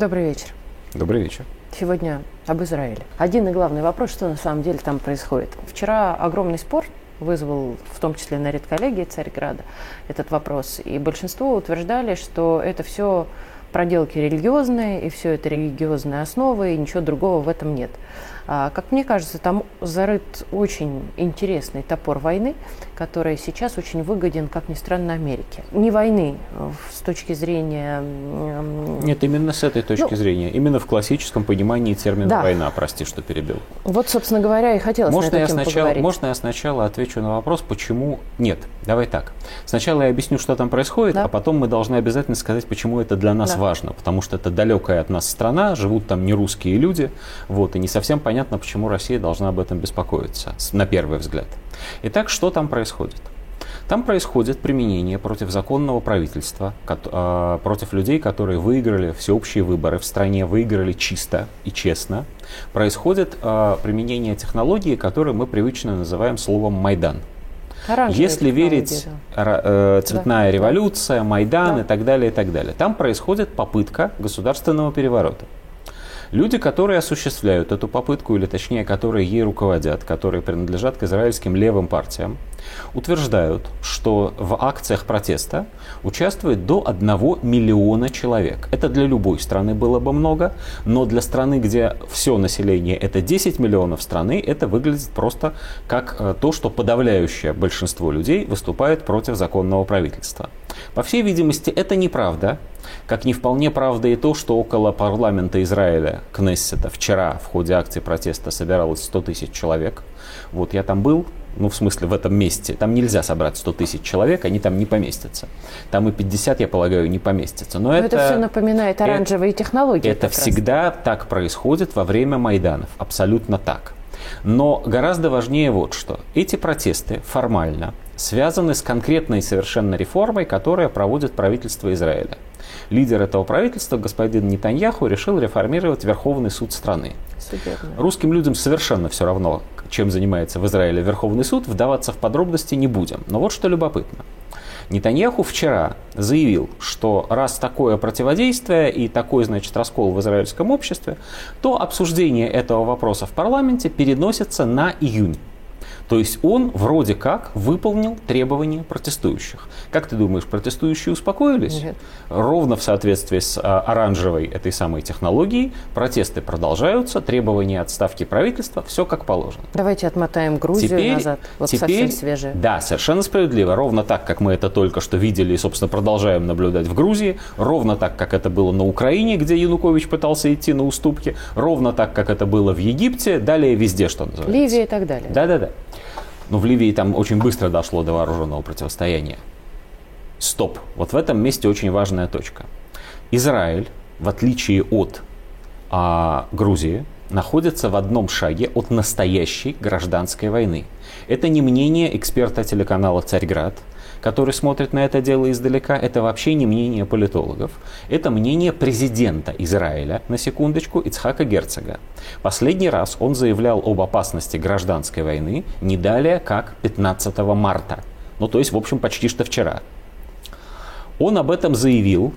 Добрый вечер. Добрый вечер. Сегодня об Израиле. Один и главный вопрос, что на самом деле там происходит. Вчера огромный спор вызвал, в том числе на редколлегии Царьграда, этот вопрос. И большинство утверждали, что это все проделки религиозные, и все это религиозные основы, и ничего другого в этом нет. А, как мне кажется, там зарыт очень интересный топор войны, который сейчас очень выгоден, как ни странно, Америке. Не войны э, с точки зрения... Нет, именно с этой точки ну, зрения. Именно в классическом понимании термина да. «война», прости, что перебил. Вот, собственно говоря, и хотелось можно на я сначала, поговорить. Можно я сначала отвечу на вопрос, почему... Нет, давай так. Сначала я объясню, что там происходит, да. а потом мы должны обязательно сказать, почему это для нас да. важно. Потому что это далекая от нас страна, живут там не русские люди, вот, и не совсем понятно, непонятно, почему Россия должна об этом беспокоиться, на первый взгляд. Итак, что там происходит? Там происходит применение против законного правительства, а, против людей, которые выиграли всеобщие выборы в стране, выиграли чисто и честно. Происходит а, применение технологии, которую мы привычно называем словом «Майдан». Оранжевая Если верить э, цветная да, революция, Майдан да. и так далее, и так далее. Там происходит попытка государственного переворота. Люди, которые осуществляют эту попытку, или точнее, которые ей руководят, которые принадлежат к израильским левым партиям, утверждают, что в акциях протеста участвует до 1 миллиона человек. Это для любой страны было бы много, но для страны, где все население это 10 миллионов страны, это выглядит просто как э, то, что подавляющее большинство людей выступает против законного правительства. По всей видимости, это неправда, как не вполне правда и то, что около парламента Израиля, Кнессета, вчера в ходе акции протеста собиралось 100 тысяч человек. Вот я там был, ну, в смысле, в этом месте. Там нельзя собрать 100 тысяч человек, они там не поместятся. Там и 50, я полагаю, не поместятся. Но, Но это, это все напоминает оранжевые это, технологии. Это всегда раз. так происходит во время Майданов. Абсолютно так. Но гораздо важнее вот что. Эти протесты формально связаны с конкретной совершенно реформой, которая проводит правительство Израиля. Лидер этого правительства, господин Нетаньяху, решил реформировать Верховный суд страны. Судебный. Русским людям совершенно все равно, чем занимается в Израиле Верховный суд, вдаваться в подробности не будем. Но вот что любопытно. Нетаньяху вчера заявил, что раз такое противодействие и такой, значит, раскол в израильском обществе, то обсуждение этого вопроса в парламенте переносится на июнь. То есть он вроде как выполнил требования протестующих. Как ты думаешь, протестующие успокоились? Нет. Ровно в соответствии с а, оранжевой этой самой технологией протесты продолжаются, требования отставки правительства, все как положено. Давайте отмотаем Грузию теперь, назад. Вот теперь, совсем свежее. Да, совершенно справедливо. Ровно так, как мы это только что видели и, собственно, продолжаем наблюдать в Грузии, ровно так, как это было на Украине, где Янукович пытался идти на уступки, ровно так, как это было в Египте, далее везде, что называется. Ливия и так далее. Да-да-да. Но в Ливии там очень быстро дошло до вооруженного противостояния. Стоп. Вот в этом месте очень важная точка. Израиль, в отличие от а, Грузии, находится в одном шаге от настоящей гражданской войны. Это не мнение эксперта телеканала «Царьград», который смотрит на это дело издалека, это вообще не мнение политологов. Это мнение президента Израиля, на секундочку, Ицхака Герцога. Последний раз он заявлял об опасности гражданской войны не далее, как 15 марта. Ну, то есть, в общем, почти что вчера. Он об этом заявил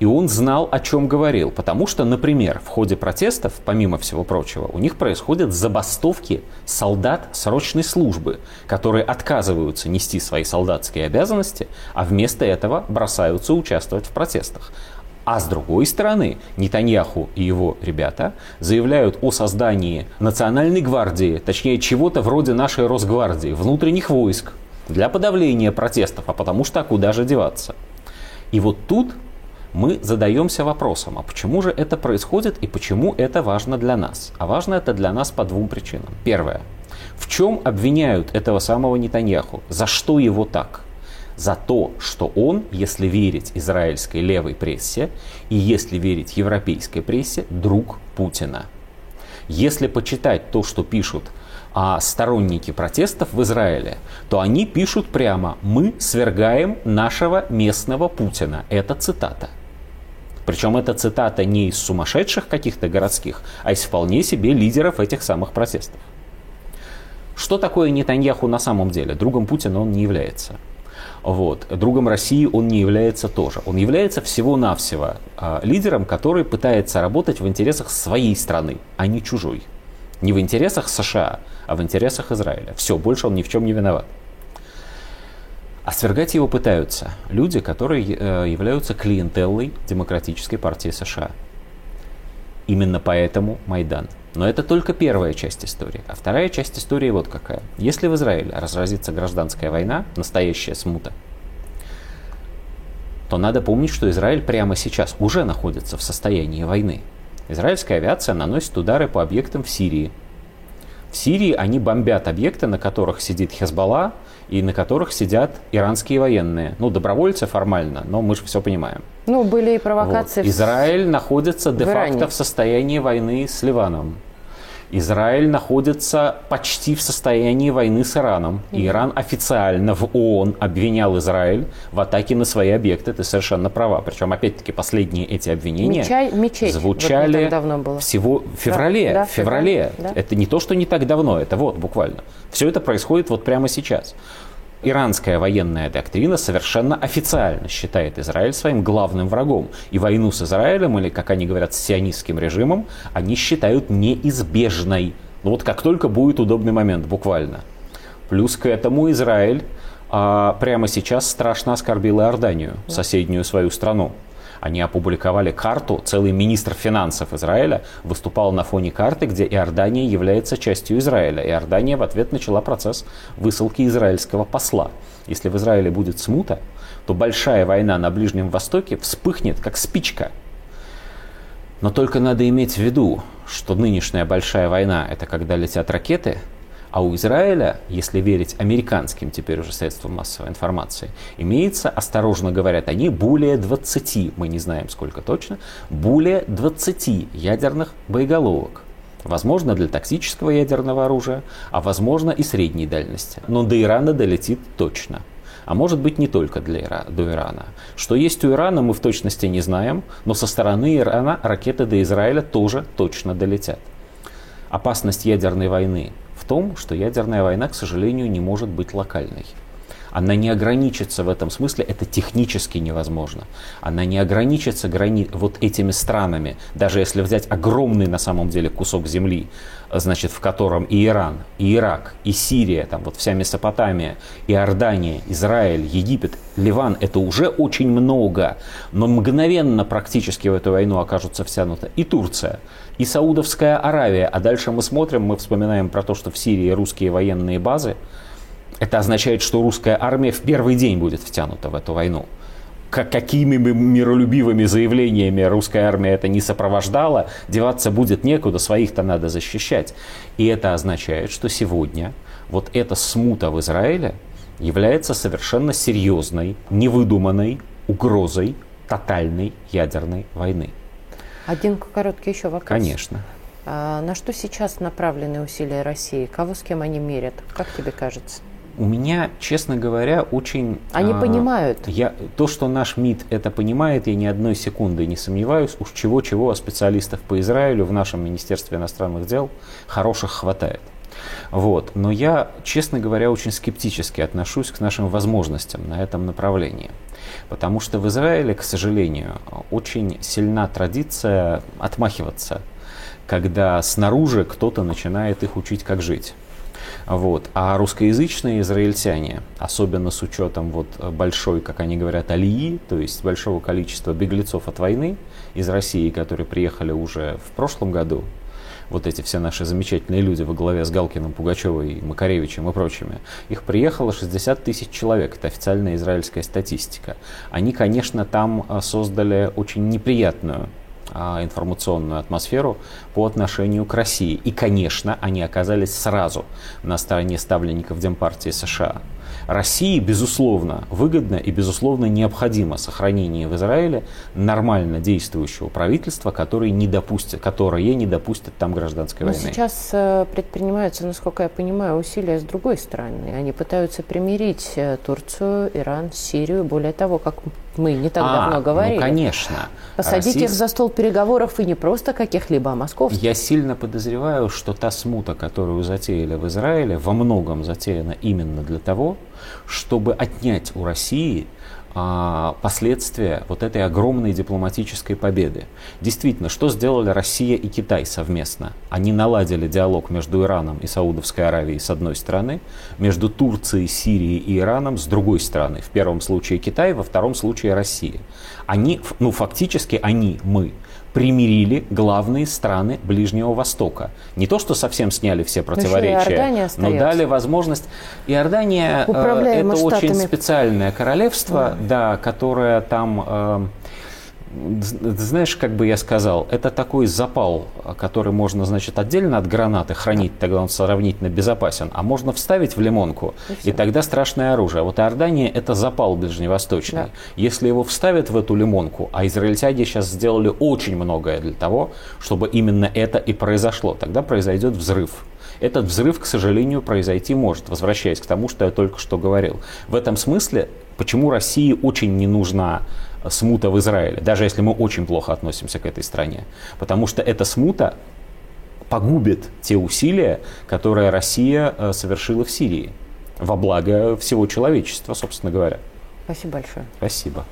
и он знал, о чем говорил. Потому что, например, в ходе протестов, помимо всего прочего, у них происходят забастовки солдат срочной службы, которые отказываются нести свои солдатские обязанности, а вместо этого бросаются участвовать в протестах. А с другой стороны, Нетаньяху и его ребята заявляют о создании национальной гвардии, точнее чего-то вроде нашей Росгвардии, внутренних войск, для подавления протестов, а потому что куда же деваться. И вот тут мы задаемся вопросом, а почему же это происходит и почему это важно для нас? А важно это для нас по двум причинам. Первое. В чем обвиняют этого самого Нетаньяху? За что его так? За то, что он, если верить израильской левой прессе и если верить европейской прессе, друг Путина. Если почитать то, что пишут а сторонники протестов в Израиле, то они пишут прямо «Мы свергаем нашего местного Путина». Это цитата. Причем эта цитата не из сумасшедших каких-то городских, а из вполне себе лидеров этих самых протестов. Что такое Нетаньяху на самом деле? Другом Путина он не является. Вот. Другом России он не является тоже. Он является всего-навсего э, лидером, который пытается работать в интересах своей страны, а не чужой. Не в интересах США, а в интересах Израиля. Все, больше он ни в чем не виноват. А свергать его пытаются люди, которые э, являются клиентеллой Демократической партии США. Именно поэтому Майдан. Но это только первая часть истории. А вторая часть истории вот какая. Если в Израиле разразится гражданская война, настоящая смута, то надо помнить, что Израиль прямо сейчас уже находится в состоянии войны. Израильская авиация наносит удары по объектам в Сирии. В Сирии они бомбят объекты, на которых сидит Хезбалла и на которых сидят иранские военные. Ну, добровольцы формально, но мы же все понимаем. Ну, были и провокации. Вот. Израиль находится де-факто в состоянии войны с Ливаном. Израиль находится почти в состоянии войны с Ираном. И Иран официально в ООН обвинял Израиль в атаке на свои объекты. Ты совершенно права. Причем, опять-таки, последние эти обвинения Мечай, мечеть. звучали вот всего в феврале. Да, да, в феврале. Да. Это не то, что не так давно, это вот буквально. Все это происходит вот прямо сейчас. Иранская военная доктрина совершенно официально считает Израиль своим главным врагом. И войну с Израилем, или, как они говорят, с сионистским режимом, они считают неизбежной. Ну вот как только будет удобный момент, буквально. Плюс к этому Израиль а, прямо сейчас страшно оскорбил Иорданию, соседнюю свою страну. Они опубликовали карту, целый министр финансов Израиля выступал на фоне карты, где Иордания является частью Израиля. Иордания в ответ начала процесс высылки израильского посла. Если в Израиле будет смута, то большая война на Ближнем Востоке вспыхнет, как спичка. Но только надо иметь в виду, что нынешняя большая война – это когда летят ракеты – а у Израиля, если верить американским теперь уже средствам массовой информации, имеется, осторожно говорят они, более 20, мы не знаем сколько точно, более 20 ядерных боеголовок. Возможно, для токсического ядерного оружия, а возможно и средней дальности. Но до Ирана долетит точно. А может быть не только для Ира, до Ирана. Что есть у Ирана, мы в точности не знаем, но со стороны Ирана ракеты до Израиля тоже точно долетят. Опасность ядерной войны в том, что ядерная война, к сожалению, не может быть локальной. Она не ограничится в этом смысле, это технически невозможно. Она не ограничится грани... вот этими странами, даже если взять огромный на самом деле кусок земли, значит, в котором и Иран, и Ирак, и Сирия, там вот вся Месопотамия, и Иордания, Израиль, Египет, Ливан, это уже очень много, но мгновенно практически в эту войну окажутся втянуты и Турция, и Саудовская Аравия. А дальше мы смотрим, мы вспоминаем про то, что в Сирии русские военные базы. Это означает, что русская армия в первый день будет втянута в эту войну. Как, какими бы миролюбивыми заявлениями русская армия это не сопровождала, деваться будет некуда, своих-то надо защищать. И это означает, что сегодня вот эта смута в Израиле является совершенно серьезной, невыдуманной угрозой тотальной ядерной войны. Один короткий еще вопрос. Конечно. А на что сейчас направлены усилия России? Кого с кем они мерят? Как тебе кажется? У меня, честно говоря, очень... Они а, понимают. Я, то, что наш МИД это понимает, я ни одной секунды не сомневаюсь. Уж чего-чего, а специалистов по Израилю в нашем Министерстве иностранных дел хороших хватает. Вот. Но я, честно говоря, очень скептически отношусь к нашим возможностям на этом направлении. Потому что в Израиле, к сожалению, очень сильна традиция отмахиваться, когда снаружи кто-то начинает их учить, как жить. Вот. А русскоязычные израильтяне, особенно с учетом вот большой, как они говорят, алии, то есть большого количества беглецов от войны из России, которые приехали уже в прошлом году, вот эти все наши замечательные люди во главе с Галкиным, Пугачевой, Макаревичем и прочими, их приехало 60 тысяч человек. Это официальная израильская статистика. Они, конечно, там а, создали очень неприятную информационную атмосферу по отношению к России. И, конечно, они оказались сразу на стороне ставленников Демпартии США. России, безусловно, выгодно и, безусловно, необходимо сохранение в Израиле нормально действующего правительства, которое не допустит, которое не допустит там гражданской Но войны. сейчас э, предпринимаются, насколько я понимаю, усилия с другой стороны. Они пытаются примирить э, Турцию, Иран, Сирию. Более того, как мы не так а, давно говорили. Ну, конечно. Посадить Российс... их за стол переговоров и не просто каких-либо, а московских. Я сильно подозреваю, что та смута, которую затеяли в Израиле, во многом затеяна именно для того, чтобы отнять у России а, последствия вот этой огромной дипломатической победы. Действительно, что сделали Россия и Китай совместно? Они наладили диалог между Ираном и Саудовской Аравией с одной стороны, между Турцией, Сирией и Ираном с другой стороны. В первом случае Китай, во втором случае Россия. Они, ну фактически они, мы, примирили главные страны Ближнего Востока. Не то, что совсем сняли все противоречия, но дали возможность. Иордания э, это штатами. очень специальное королевство, да, да которое там э, знаешь, как бы я сказал, это такой запал, который можно, значит, отдельно от гранаты хранить, тогда он сравнительно безопасен, а можно вставить в лимонку, и, и тогда страшное оружие. Вот Иордания – это запал ближневосточный. Да. Если его вставят в эту лимонку, а израильтяне сейчас сделали очень многое для того, чтобы именно это и произошло, тогда произойдет взрыв. Этот взрыв, к сожалению, произойти может, возвращаясь к тому, что я только что говорил. В этом смысле, почему России очень не нужна смута в Израиле, даже если мы очень плохо относимся к этой стране. Потому что эта смута погубит те усилия, которые Россия э, совершила в Сирии во благо всего человечества, собственно говоря. Спасибо большое. Спасибо.